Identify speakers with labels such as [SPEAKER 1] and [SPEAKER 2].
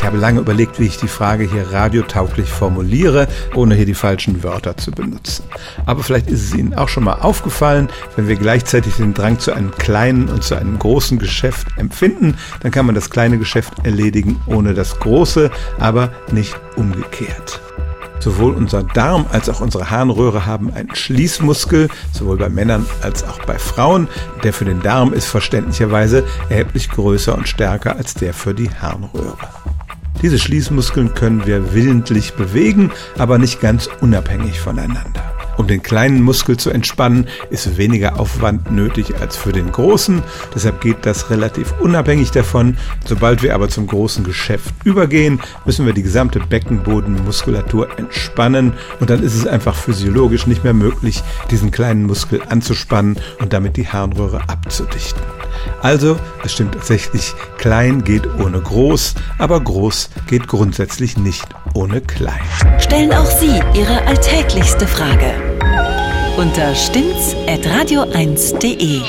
[SPEAKER 1] Ich habe lange überlegt, wie ich die Frage hier radiotauglich formuliere, ohne hier die falschen Wörter zu benutzen. Aber vielleicht ist es Ihnen auch schon mal aufgefallen, wenn wir gleichzeitig den Drang zu einem kleinen und zu einem großen Geschäft empfinden, dann kann man das kleine Geschäft erledigen ohne das große, aber nicht umgekehrt. Sowohl unser Darm als auch unsere Harnröhre haben einen Schließmuskel, sowohl bei Männern als auch bei Frauen. Der für den Darm ist verständlicherweise erheblich größer und stärker als der für die Harnröhre. Diese Schließmuskeln können wir willentlich bewegen, aber nicht ganz unabhängig voneinander. Um den kleinen Muskel zu entspannen, ist weniger Aufwand nötig als für den großen. Deshalb geht das relativ unabhängig davon. Sobald wir aber zum großen Geschäft übergehen, müssen wir die gesamte Beckenbodenmuskulatur entspannen. Und dann ist es einfach physiologisch nicht mehr möglich, diesen kleinen Muskel anzuspannen und damit die Harnröhre abzudichten. Also, es stimmt tatsächlich, klein geht ohne groß, aber groß geht grundsätzlich nicht ohne klein.
[SPEAKER 2] Stellen auch Sie Ihre alltäglichste Frage unter stimmtz.radio1.de.